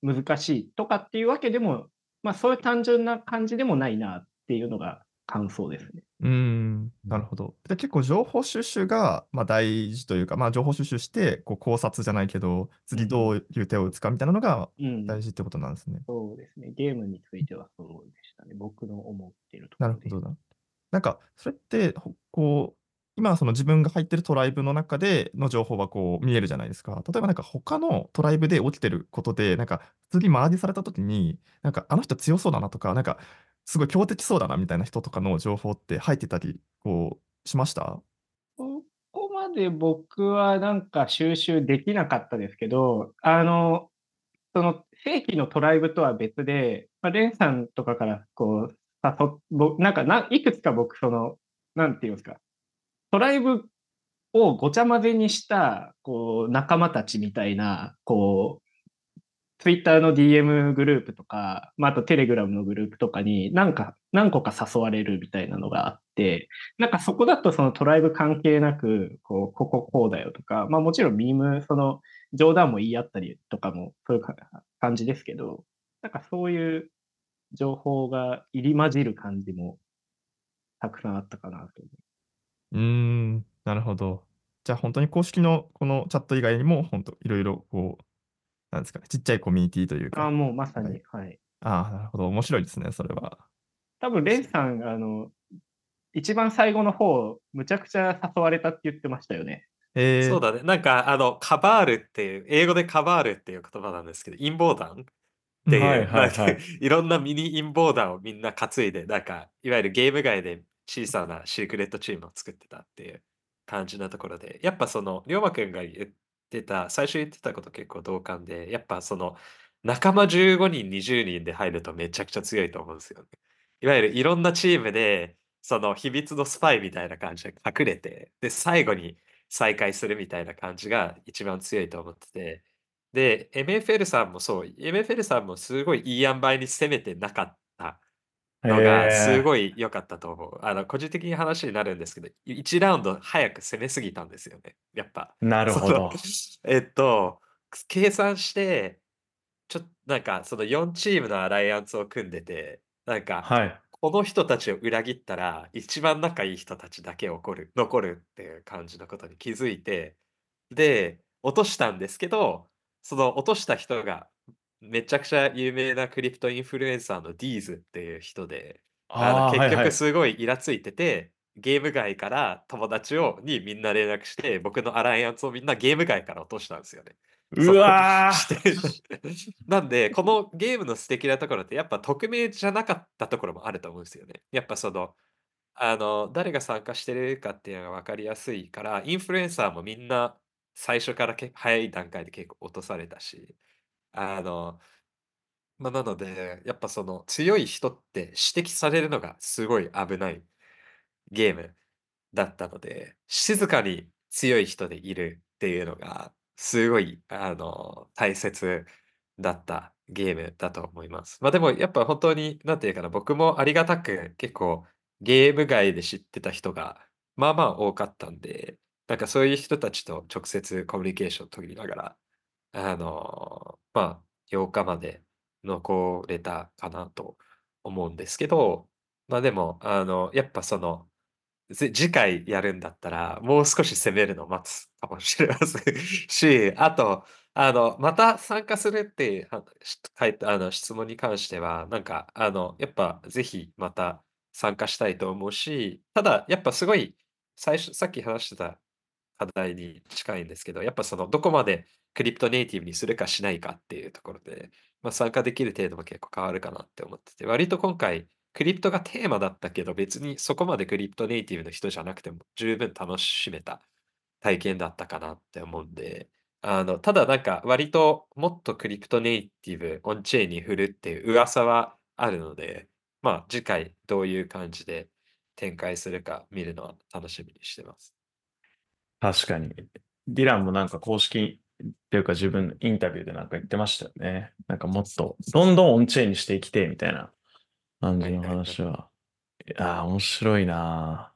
難しいとかっていうわけでも、まあそういう単純な感じでもないなっていうのが感想ですね。うーん、なるほど。で、結構情報収集が、まあ、大事というか、まあ、情報収集して、こう考察じゃないけど、次どういう手を打つかみたいなのがうん。大事ってことなんですね。そうですね。ゲームについてはそうでしたね。僕の思っているところで。なるほどな。なんか、それって、ほこう、今、その自分が入ってるトライブの中での情報はこう見えるじゃないですか。例えばなんか他のトライブで起きてることで、なんか次マージされた時に、なんかあの人強そうだなとか、なんかすごい強敵そうだなみたいな人とかの情報って入ってたり、こう、しました？そこまで僕はなんか収集できなかったですけど、あの、その正規のトライブとは別で、まあ、レンさんとかからこう、誘っぼなんかないくつか僕、その、なんていうんですか、トライブをごちゃ混ぜにした、こう、仲間たちみたいな、こう、ツイッターの DM グループとか、まあ、あとテレグラムのグループとかに、なんか、何個か誘われるみたいなのがあって、なんかそこだとそのトライブ関係なく、こう、こここうだよとか、まあもちろんミーム、その冗談も言い合ったりとかも、そういう感じですけど、なんかそういう情報が入り混じる感じもたくさんあったかなと。うーん、なるほど。じゃあ本当に公式のこのチャット以外にも、本当いろいろこう、なんですかね、ちっちゃいコミュニティというああ、か。もうまさはに、はい。ああ、なるほど。面白いですね、それは。多分、レンさん、あの、一番最後の方、むちゃくちゃ誘われたって言ってましたよね。えー、そうだね。なんか、あの、カバールっていう、英語でカバールっていう言葉なんですけど、陰謀団っていう、はいはいはいいろんなミニ陰謀団をみんな担いで、なんか、いわゆるゲーム外で小さなシークレットチームを作ってたっていう感じのところで、やっぱその、龍馬くんが言ってた、最初言ってたこと結構同感で、やっぱその、仲間15人、20人で入るとめちゃくちゃ強いと思うんですよね。いわゆるいろんなチームで、その秘密のスパイみたいな感じで隠れて、で、最後に再会するみたいな感じが一番強いと思ってて、で、MFL さんもそう、MFL さんもすごいいい塩梅に攻めてなかったのがすい。ごい良かったと思う。あの、個人的に話になるんですけど、1ラウンド早く攻めすぎたんですよね。やっぱ。なるほど。*laughs* えっと、計算して、ちょっとなんかその4チームのアライアンスを組んでて、なんか、はい。この人たちを裏切ったら、一番仲いい人たちだけ残る、残るっていう感じのことに気づいて、で、落としたんですけど、その落とした人が、めちゃくちゃ有名なクリプトインフルエンサーのディーズっていう人で、あのああ、はいはい。結局すごいイラついてて、ゲーム外から友達をにみんな連絡して、僕のアライアンスをみんなゲーム外から落としたんですよね。うわしーてなんで、このゲームの素敵なところって、やっぱ匿名じゃなかったところもあると思うんですよね。やっぱその、あの、誰が参加してるかっていうのが分かりやすいから、インフルエンサーもみんな最初からけ早い段階で結構落とされたし、あの、まあ、なので、やっぱその強い人って指摘されるのがすごい危ないゲームだったので、静かに強い人でいるっていうのが、すごい、あの、大切だったゲームだと思います。まあでも、やっぱ本当に、なんていうかな、僕もありがたく結構ゲーム外で知ってた人が、まあまあ多かったんで、なんかそういう人たちと直接コミュニケーションを取りながら、あの、まあ、8日まで残れたかなと思うんですけど、まあでも、あの、やっぱその、次回やるんだったら、もう少し攻めるのを待つかもしれませんし、あと、あの、また参加するって書いたあの質問に関しては、なんか、あの、やっぱぜひまた参加したいと思うし、ただ、やっぱすごい、最初、さっき話してた課題に近いんですけど、やっぱその、どこまでクリプトネイティブにするかしないかっていうところで、まあ、参加できる程度も結構変わるかなって思ってて、割と今回、クリプトがテーマだったけど、別にそこまでクリプトネイティブの人じゃなくても十分楽しめた体験だったかなって思うんで、あの、ただなんか割ともっとクリプトネイティブ、オンチェーンに振るっていう噂はあるので、まあ次回どういう感じで展開するか見るのは楽しみにしてます。確かに。ディランもなんか公式っていうか自分のインタビューでなんか言ってましたよね。なんかもっとどんどんオンチェーンにしていきてみたいな。感じの話は。いやー、面白いな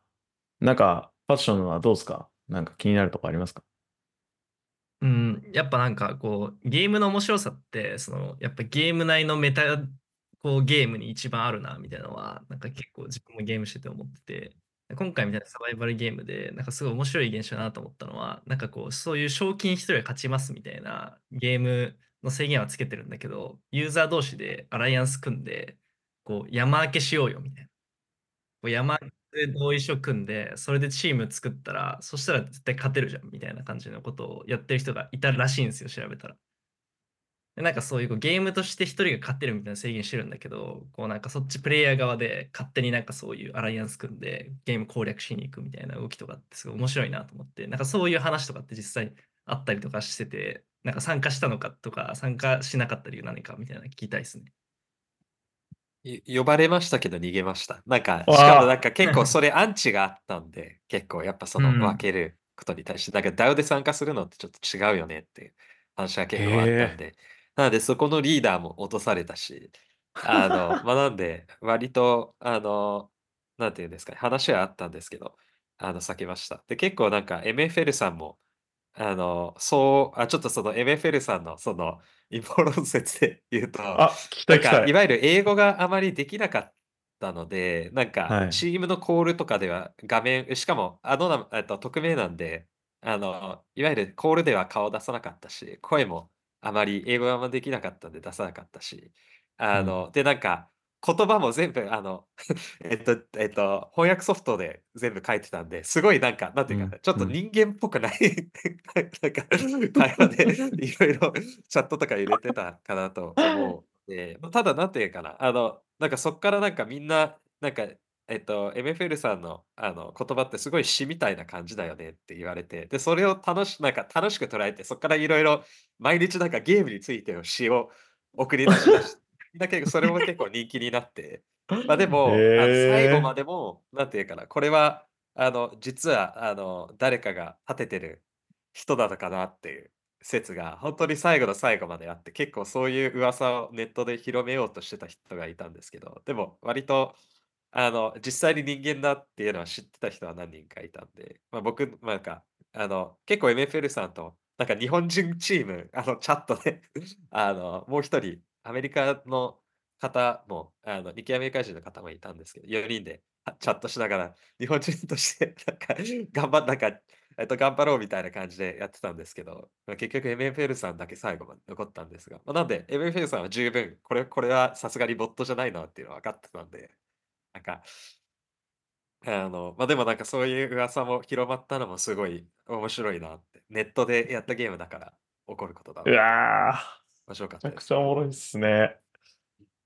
なんかファッションはどうですか？なんか気になるとこありますか？うん、やっぱなんかこうゲームの面白さってそのやっぱゲーム内のメタこうゲームに一番あるなみたいなのはなんか結構自分もゲームしてて思ってて。今回みたいなサバイバルゲームでなんかすごい面白い現象だなと思ったのはなんかこうそういう賞金一人が勝ちますみたいなゲームの制限はつけてるんだけどユーザー同士でアライアンス組んでこう山分けしようよみたいな。こう山で同意書組んで、それでチーム作ったら、そしたら絶対勝てるじゃんみたいな感じのことをやってる人がいたらしいんですよ、調べたら。でなんかそういうこうゲームとして一人が勝ってるみたいな制限してるんだけど、こうなんかそっちプレイヤー側で勝手になんかそういうアライアンス組んでゲーム攻略しに行くみたいな動きとかってすごい面白いなと思って、なんかそういう話とかって実際あったりとかしてて、なんか参加したのかとか参加しなかった理由何かみたいなの聞きたいですね。い呼ばれましたけど逃げました。なんか、しかもなんか結構それアンチがあったんで、結構やっぱそのうん分けることに対して、なんか DAO で参加するのってちょっと違うよねっていう話が結構あったんで、なのでそこのリーダーも落とされたし、あの、*laughs* まあなんで割と、あの、なんていうんですかね、話はあったんですけど、あの、避けました。で、結構なんか MFL さんも、あの、そう、あ、ちょっとその MFL さんのその *laughs* 陰謀論説で言うと、あ、聞きたないんか、聞きたい。いわゆる英語があまりできなかったので、なんはか、いチームのコールとかでは画面、しかも、あのな、えっと、匿名なんで、あの、いわゆるコールでは顔出さなかったし、声もあまり英語があんまできなかったんで出さなかったし、あの、で、なんか、言葉も全部、あの、*laughs* えっと、えっと、翻訳ソフトで全部書いてたんで、すごいなんか、なんていうか、うんちょっと人間っぽくない、*laughs* なんか、*laughs* 会話でいろいろチャットとか入れてたかなと思う。で、ただ、なんていうかな、あの、なんかそっからなんかみんな、なんか、えっと、MFL さんのあの言葉ってすごい詩みたいな感じだよねって言われて、で、それを楽しなんか楽しく捉えて、そこからいろいろ毎日なんかゲームについての詩を送り出しだし、*laughs* だけどそれも結構人気になって、まあでも、あの最後までも、なんていうかな、これは、あの、実は、あの、誰かが立ててる人なのかなっていう説が、本当に最後の最後まであって、結構そういう噂をネットで広めようとしてた人がいたんですけど、でも割と、あの、実際に人間だっていうのは知ってた人は何人かいたんで、まあ僕、なんか、あの、結構 MFL さんと、なんか日本人チーム、あの、チャットで、*laughs* あの、もう一人、アメリカの方も、あの、日系アメリカ人の方もいたんですけど、4人でチャットしながら、日本人として、*laughs* なんか、頑張っ、なんか、えっと、頑張ろうみたいな感じでやってたんですけど、結局 MFL さんだけ最後まで残ったんですが、まあ、なんで MFL さんは十分、これ、これはさすがにボットじゃないなっていうのは分かってたんで、なんか、あの、まあ、でもなんかそういう噂も広まったのもすごい面白いなって。ネットでやったゲームだから起こることだうな。わー、面白かっめちゃくたです。ちゃおもろいっすね。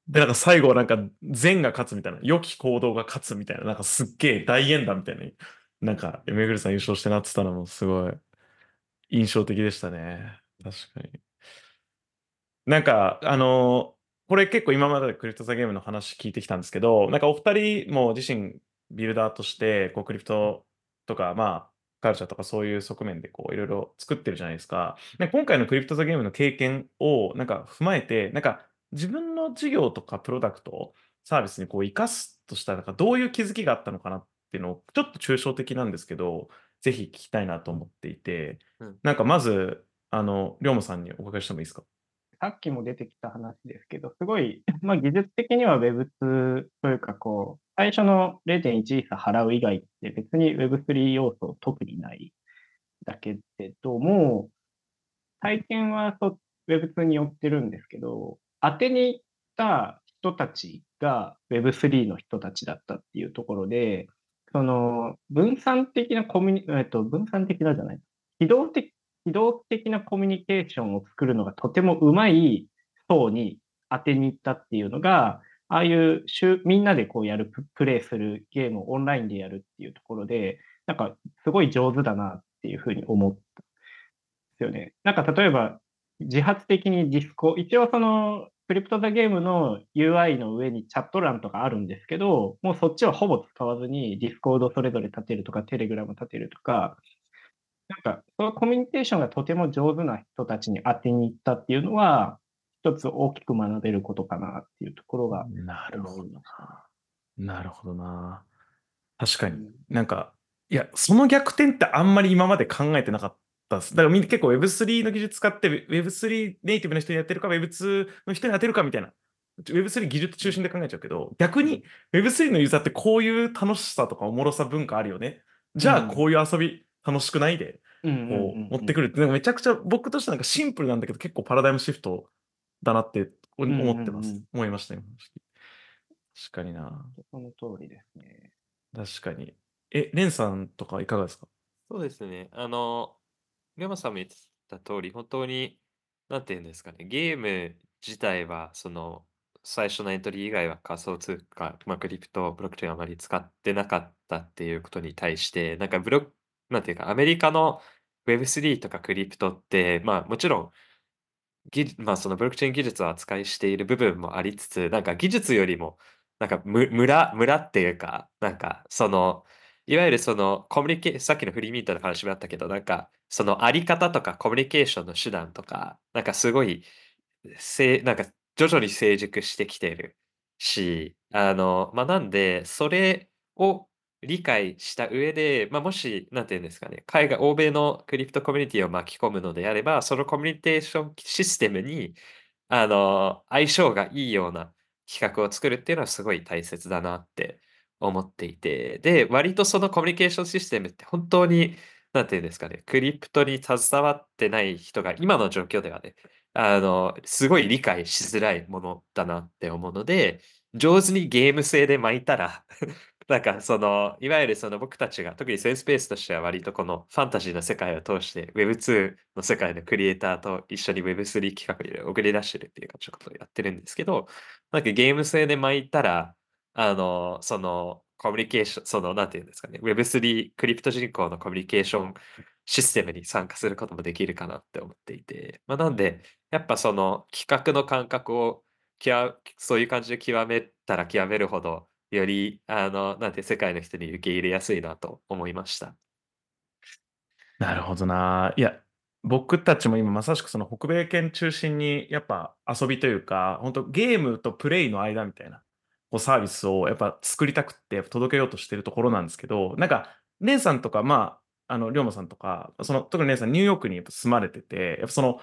で、なんか最後はなんか善が勝つみたいな、良き行動が勝つみたいな、なんかすっげえ大演談みたいな、なんかめぐるさん優勝してなってたのもすごい印象的でしたね。確かに。なんか、あのこれ結構今までクリプトザゲームの話聞いてきたんですけど、なんかお二人も自身ビルダーとして、こうクリプトとか、まあ、カルチャーとかそういう側面でこういろいろ作ってるじゃないですか。で今回のクリプトザゲームの経験をなんか踏まえて、なんか自分の事業とかプロダクト、サービスにこう生かすとしたら、なんかどういう気づきがあったのかなっていうのを、ちょっと抽象的なんですけど、ぜひ聞きたいなと思っていて、うん。なんかまず、あの、龍馬さんにお伺いしてもいいですか？さっきも出てきた話ですけど、すごい、*laughs* まあ、技術的には Web2 というか、こう、最初の0.1イーサ払う以外って別に Web3 要素特にないだけれども、体験はそ Web2 に寄ってるんですけど、当てに行った人たちが Web3 の人たちだったっていうところで、その分散的なコミュニ、えっと、分散的なじゃない、機動的機動的なコミュニケーションを作るのがとてもうまい層に当てに行ったっていうのが、ああいうみんなでこうやるプ、レイするゲームをオンラインでやるっていうところで、なんかすごい上手だなっていうふうに思ったですよね。なんか例えば自発的にディスコ、一応その Crypto: The Game の UI の上にチャット欄とかあるんですけど、もうそっちはほぼ使わずにディスコードそれぞれ立てるとか、テレグラム立てるとか、なんか、そのコミュニケーションがとても上手な人たちに当てに行ったっていうのは、一つ大きく学べることかなっていうところがなるほど。な。なるほどな。確かに。うんなんか、いや、その逆転ってあんまり今まで考えてなかったです。だからみんな結構 Web3 の技術使って Web3 ネイティブの人にやってるか Web2 の人に当てるかみたいな。Web3 技術中心で考えちゃうけど、逆に Web3 のユーザーってこういう楽しさとかおもろさ文化あるよね。じゃあうんこういう遊び楽しくないで、こう持ってくるって、なんかめちゃくちゃ僕としてはなんかシンプルなんだけど結構パラダイムシフトだなって思ってます。うんうんうん思いましたよ。確かにな。その通りですね。確かに。え、レンさんとかいかがですか？そうですね。あの、龍馬さんも言ってた通り、本当に、なんていうんですかね、ゲーム自体は、その、最初のエントリー以外は仮想通貨、まあ、クリプト、ブロックチェーンあまり使ってなかったっていうことに対して、なんかブロック、なんていうか、アメリカの Web3 とかクリプトって、まあもちろん、まあそのブロックチェーン技術を扱いしている部分もありつつ、なんか技術よりも、なんか村、村っていうか、なんかその、いわゆるそのコミュニケーさっきのフリーミートの話もあったけど、なんかそのあり方とかコミュニケーションの手段とか、なんかすごい、せなんか徐々に成熟してきてるし、あの、まあ、なんで、それを理解した上で、まあ、もし、なんていうんですかね、海外、欧米のクリプトコミュニティを巻き込むのであれば、そのコミュニケーションシステムに、あの、相性がいいような企画を作るっていうのはすごい大切だなって思っていて、で、割とそのコミュニケーションシステムって本当に、なんていうんですかね、クリプトに携わってない人が今の状況ではね、あの、すごい理解しづらいものだなって思うので、上手にゲーム性で巻いたらなんかその、いわゆるその僕たちが、特にセンスペースとしては割とこのファンタジーの世界を通して Web2 の世界のクリエイターと一緒に Web3 企画で送り出してるっていうか、ちょっとやってるんですけど、なんかゲーム性で巻いたら、あの、その、コミュニケーション、その、なんていうんですかね、Web3 クリプト人口のコミュニケーションシステムに参加することもできるかなって思っていて、まあ、なんで、やっぱその企画の感覚をそういう感じで極めたら極めるほど、より、あの、なんて世界の人に受け入れやすいなと思いました。*laughs* なるほどな。いや、僕たちも今まさしくその北米圏中心にやっぱ遊びというか、本当ゲームとプレイの間みたいなこうサービスをやっぱ作りたくって届けようとしてるところなんですけど、なんか、姉さんとか、まあ、あの、龍馬さんとか、その、特に姉さんニューヨークにやっぱ住まれてて、やっぱその、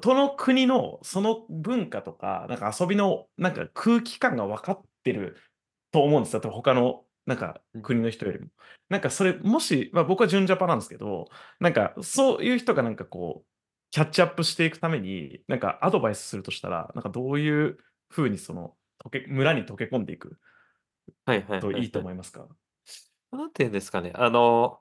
どの国のその文化とか、なんか遊びのなんか空気感が分かってると思うんですよ。多分他のなんか国の人よりも。なんかそれ、もし、まあ、僕は純ジャパなんですけど、なんかそういう人がなんかこう、キャッチアップしていくために、なんかアドバイスするとしたら、なんかどういうふうにその溶け村に溶け込んでいくはいはいはいといいとはい。思いますか？なんていうんですかね、あの、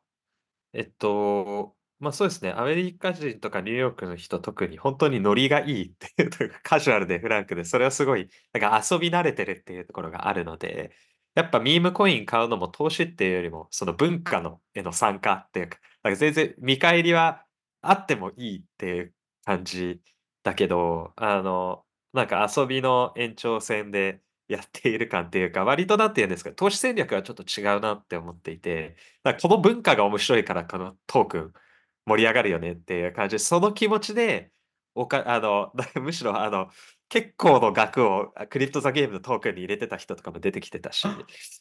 えっと、まあそうですね、アメリカ人とかニューヨークの人、特に本当にノリがいいっていう *laughs* というか、カジュアルでフランクで、それはすごい、なんか遊び慣れてるっていうところがあるので、やっぱミームコイン買うのも投資っていうよりも、その文化のへの参加っていうか、なんか全然見返りはあってもいいっていう感じだけど、あの、なんか遊びの延長線でやっている感っていうか、割となんて言うんですか、投資戦略はちょっと違うなって思っていて、だからこの文化が面白いからこのトークン盛り上がるよねっていう感じで、その気持ちで、おかあの、*laughs* むしろあの、結構の額をあクリプトザゲームのトークンに入れてた人とかも出てきてたし、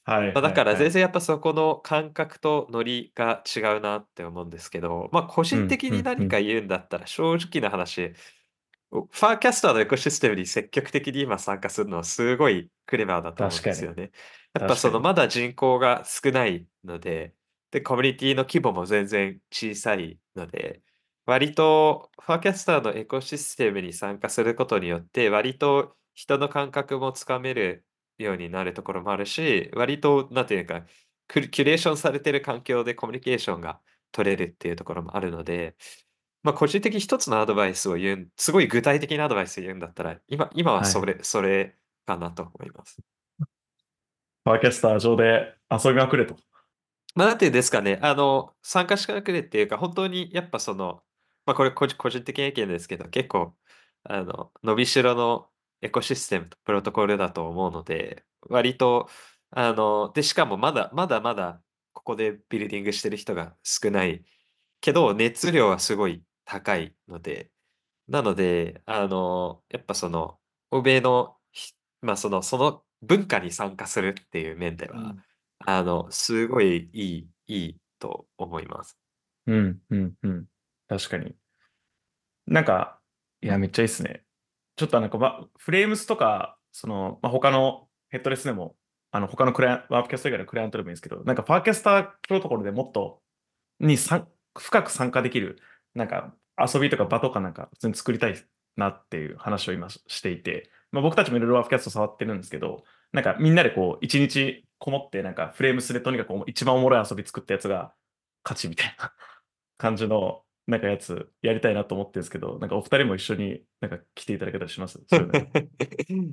はいまあ、だ。から全然やっぱそこの感覚とノリが違うなって思うんですけど、まあ個人。的に何か言うんだったら正直な話、ファーキャスターのエコシステムに積極的に今参加するのはすごいクレバーだと思うん。ですよね。やっぱ。そのまだ人口が少ないので、で、コミュニティの規模も全然小さいので、割とファーキャスターのエコシステムに参加することによって、割と人の感覚もつかめるようになるところもあるし、割と、なんていうか、キュレーションされてる環境でコミュニケーションが取れるっていうところもあるので、まあ、個人的に一つのアドバイスを言う、すごい具体的なアドバイスを言うんだったら、今、今ははい。それ、それかなと思います。ファーキャスター上で遊びまくれと。まあ、なんていうんですかね、あの、参加してくれっていうか、本当にやっぱその、まあ、これ個人個人的な意見ですけど、結構、あの、伸びしろのエコシステムとプロトコルだと思うので、割と、あの、で、しかもまだまだまだここでビルディングしてる人が少ないけど、熱量はすごい高いので、なので、あの、やっぱその、欧米のひまあ、そのその文化に参加するっていう面では、うん。あの、すごいいいいいと思います。うんうんうん。確かに。なんか、いや、めっちゃいいっすね。ちょっとなんか、わフレームスとか、その、まあ、他のヘッドレスでも、あの、他のクライアンワープキャスト以外のクライアントでもいいんですけど、なんか、ファーキャスタープロトコルでもっと、にさ深く参加できる、なんか、遊びとか場とかなんか、普通に作りたいなっていう話を今ししていて、まあ、僕たちもいろいろワープキャスト触ってるんですけど、なんか、みんなでこう、一日こもって、なんか、フレームスでとにかく一番おもろい遊び作ったやつが勝ちみたいな感じの、なんかやつやりたいなと思ってるんですけど、*laughs* なんかお二人も一緒になんか来ていただけたりします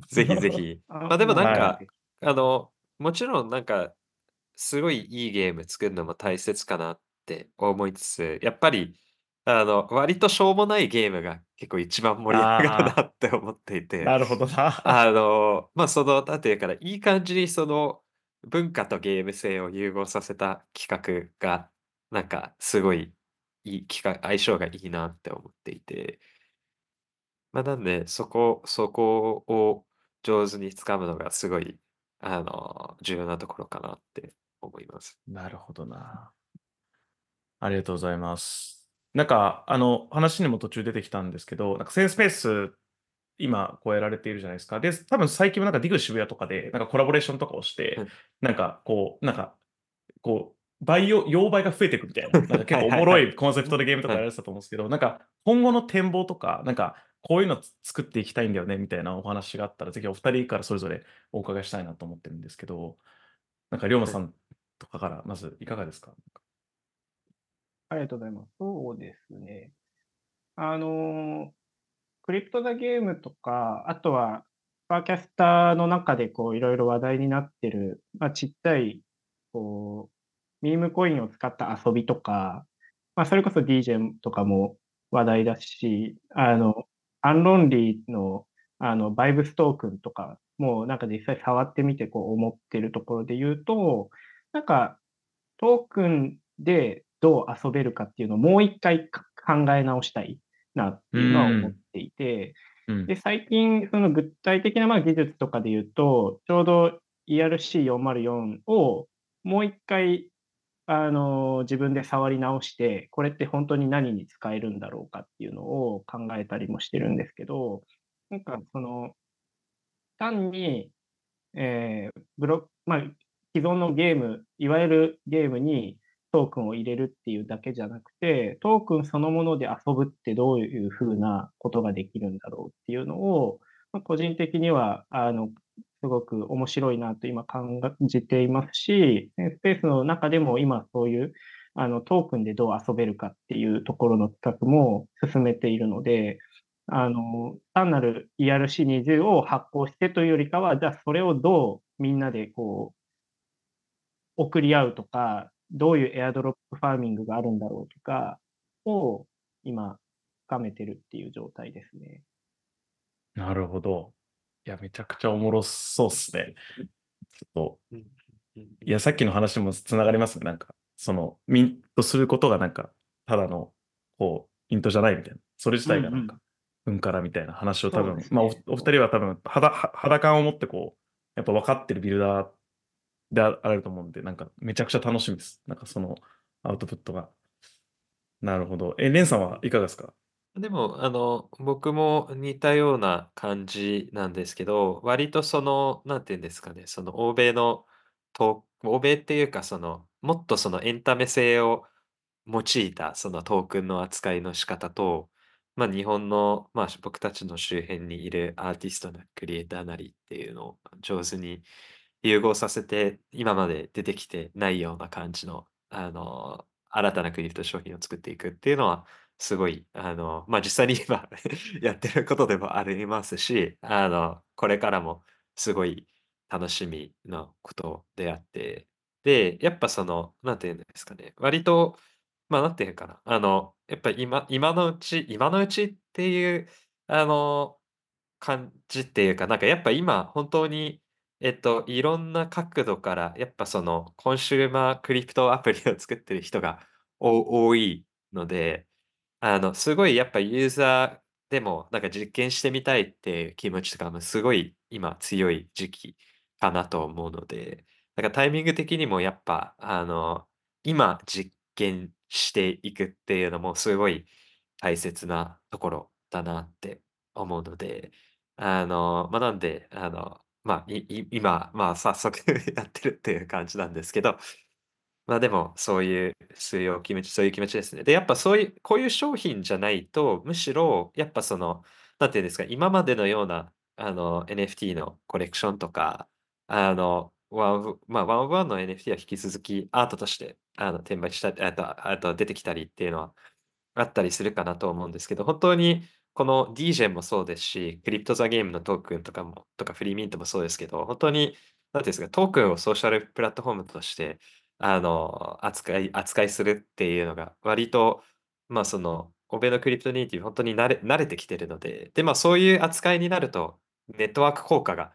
ぜひぜひ。あ *laughs* まあでもなんか、はあの、もちろんなんか、すごいいいゲーム作るのも大切かなって思いつつ、やっぱり、あの、割としょうもないゲームが結構一番盛り上がるなって思っていて、なるほどな。あの、まあその、なんていうかな、いい感じにその文化とゲーム性を融合させた企画が、なんかすごいいい企画、相性がいいなって思っていて、まあなんで、そこ、そこを上手に掴むのがすごい、あの、重要なところかなって思います。なるほどな。ありがとうございます。なんか、あの、話にも途中出てきたんですけど、なんかセンスペース、今、こうやられているじゃないですか。で、多分最近もなんかディグ渋谷とかで、なんかコラボレーションとかをしてうん、なんかこう、なんか、こう、倍用、用倍が増えていくみたいな、*laughs* なんか結構おもろはいコンセプトでゲームとかやられてたと思うんですけど、なんか今後の展望とか、なんかこういうのつ作っていきたいんだよねみたいなお話があったら、ぜひお二人からそれぞれお伺いしたいなと思ってるんですけど、なんか龍馬さんとかからまずいかがですか？ありがとうございます。そうですね。あの、クリプトザゲームとか、あとは、パーキャスターの中でこういろいろ話題になってる、まあ、ちっちゃい、こう、ミームコインを使った遊びとか、まあ、それこそ DJ とかも話題だし、あの、アンロンリーの、あの、バイブストークンとか、もうなんか実際触ってみてこう思ってるところで言うと、なんか、トークンでどう遊べるかっていうのをもう一回考え直したい。なっていうのは思っていて、うん。で、最近、その具体的なまあ技術とかで言うと、ちょうど ERC404 をもう一回、あの、自分で触り直して、これって本当に何に使えるんだろうかっていうのを考えたりもしてるんですけど、なんかその、単に、えーブロまあ、既存のゲーム、いわゆるゲームにトークンを入れるっていうだけじゃなくて、トークンそのもので遊ぶってどういうふうなことができるんだろうっていうのを、まあ個人的には、あの、すごく面白いなと今感じていますし、スペースの中でも今そういうあのトークンでどう遊べるかっていうところの企画も進めているので、あの、単なる ERC20 を発行してというよりかは、じゃあそれをどうみんなでこう、送り合うとか、どういうエアドロップファーミングがあるんだろうとかを今深めてるっていう状態ですね。なるほど。いや、めちゃくちゃおもろそうっすね。ちょっと、うんうんいや、さっきの話もつながりますね。なんか、その、ミントすることがなんか、ただの、こう、イントじゃないみたいな。それ自体がなんか、文からみたいな話を多分、まあお、お二人は多分肌、は肌感を持ってこう、やっぱ分かってるビルダーであられると思うんで、なんか、めちゃくちゃ楽しみです。なんか、その、アウトプットが。なるほど。え、レンさんはいかがですか？でも、あの、僕も似たような感じなんですけど、割とその、なんていうんですかね、その欧米の欧米っていうか、その、もっとそのエンタメ性を用いたそのトークンの扱いの仕方と、まあ日本の、まあ僕たちの周辺にいるアーティストなクリエイターなりっていうのを上手に融合させて、今まで出てきてないような感じの、あの、新たなクリプト商品を作っていくっていうのは、すごい、あの、まあ、実際に今 *laughs* やってることでもありますし、あの、これからもすごい楽しみなことであって、で、やっぱその、なんていうんですかね、割と、まあ、なんていうかな、あの、やっぱ今、今のうち、今のうちっていう、あの、感じっていうか、なんかやっぱ今、本当に、えっと、いろんな角度から、やっぱその、コンシューマークリプトアプリを作ってる人が多いので、あの、すごいやっぱユーザーでも、なんか実験してみたいっていう気持ちとかもすごい今強い時期かなと思うので、なんかタイミング的にもやっぱ、あの、今実験していくっていうのもすごい大切なところだなって思うので、あの、まあ、なんで、あの、まあ、い今、まあ、早速 *laughs* やってるっていう感じなんですけど、まあでも、そういう、そういう気持ち、そういう気持ちですね。で、やっぱそういう、こういう商品じゃないと、むしろ、やっぱその、なんていうんですか、今までのような、あの、NFT のコレクションとか、あの、ワン、まあ、ワンオブワンの NFT は引き続きアートとして、あの、転売した、あと、あと出てきたりっていうのはあったりするかなと思うんですけど、本当にこの DJ もそうですし、クリプトザゲームのトークンとかも、とかフリーミントもそうですけど、本当に、なんていうんですか、トークンをソーシャルプラットフォームとして、あの、扱い、扱いするっていうのが、割と、まあその、欧米のクリプトネイティブ、本当に慣れ慣れてきてるので、で、まあそういう扱いになると、ネットワーク効果が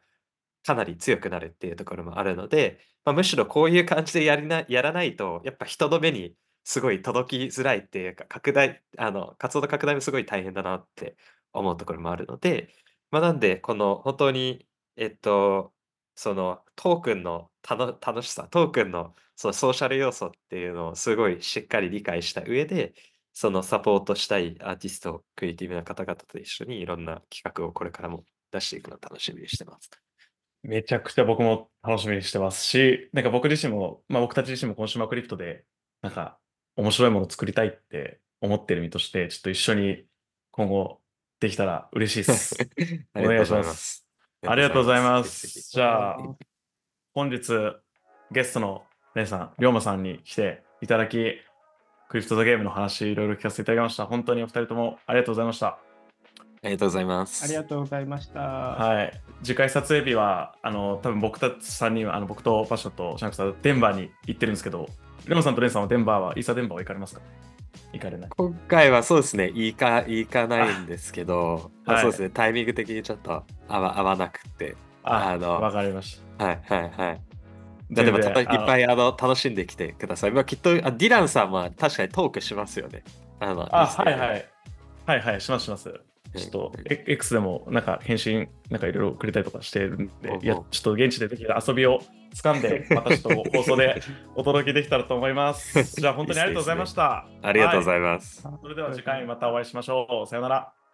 かなり強くなるっていうところもあるので、まあ、むしろこういう感じでやりなやらないと、やっぱ人の目にすごい届きづらいっていうか、拡大、あの、活動の拡大もすごい大変だなって思うところもあるので、まあ、なんで、この本当に、えっと、そのトークンの楽しさ、トークンのそのソーシャル要素っていうのをすごいしっかり理解した上で、そのサポートしたいアーティスト、クリエイティブな方々と一緒にいろんな企画をこれからも出していくのを楽しみにしてます。めちゃくちゃ僕も楽しみにしてますし、なんか僕自身も、まあ僕たち自身もコンシューマークリプトで、なんか面白いものを作りたいって思ってる身として、ちょっと一緒に今後できたら嬉しいで *laughs* す。ありがとうございます。ありがとうございます。ひじゃあ、本日ゲストのレンさん、龍馬さんに来ていただき、クリプトザゲームの話いろいろ聞かせていただきました。本当にお二人ともありがとうございました。ありがとうございます。ありがとうございました。はい。次回撮影日は、あの、多分僕たち3人は、あの僕とパッションとシャンクさん、デンバーに行ってるんですけど、レモンさんとレンさんはデンバーは、イーサデンバーは行かれますか？行かれない。今回はそうですね、いいか、いかないんですけど、あはいそうですね、タイミング的にちょっと合わ合わなくて、ああのわかりました。はいはいはい。ででもいっぱいあの楽しんできてください。まあ、きっとあディランさんは確かにトークしますよね。あのあ、はいはい。はいはい、しますします。ちょっと、え X でもなんか返信、なんかいろいろくれたりとかしてるんでいや、ちょっと現地でできる遊びを掴んで、またちょっと放送でお届けできたらと思います。*laughs* じゃあ本当にありがとうございました。ありがとうごいざいます。ます。それでは次回またお会いしましょう。さよなら。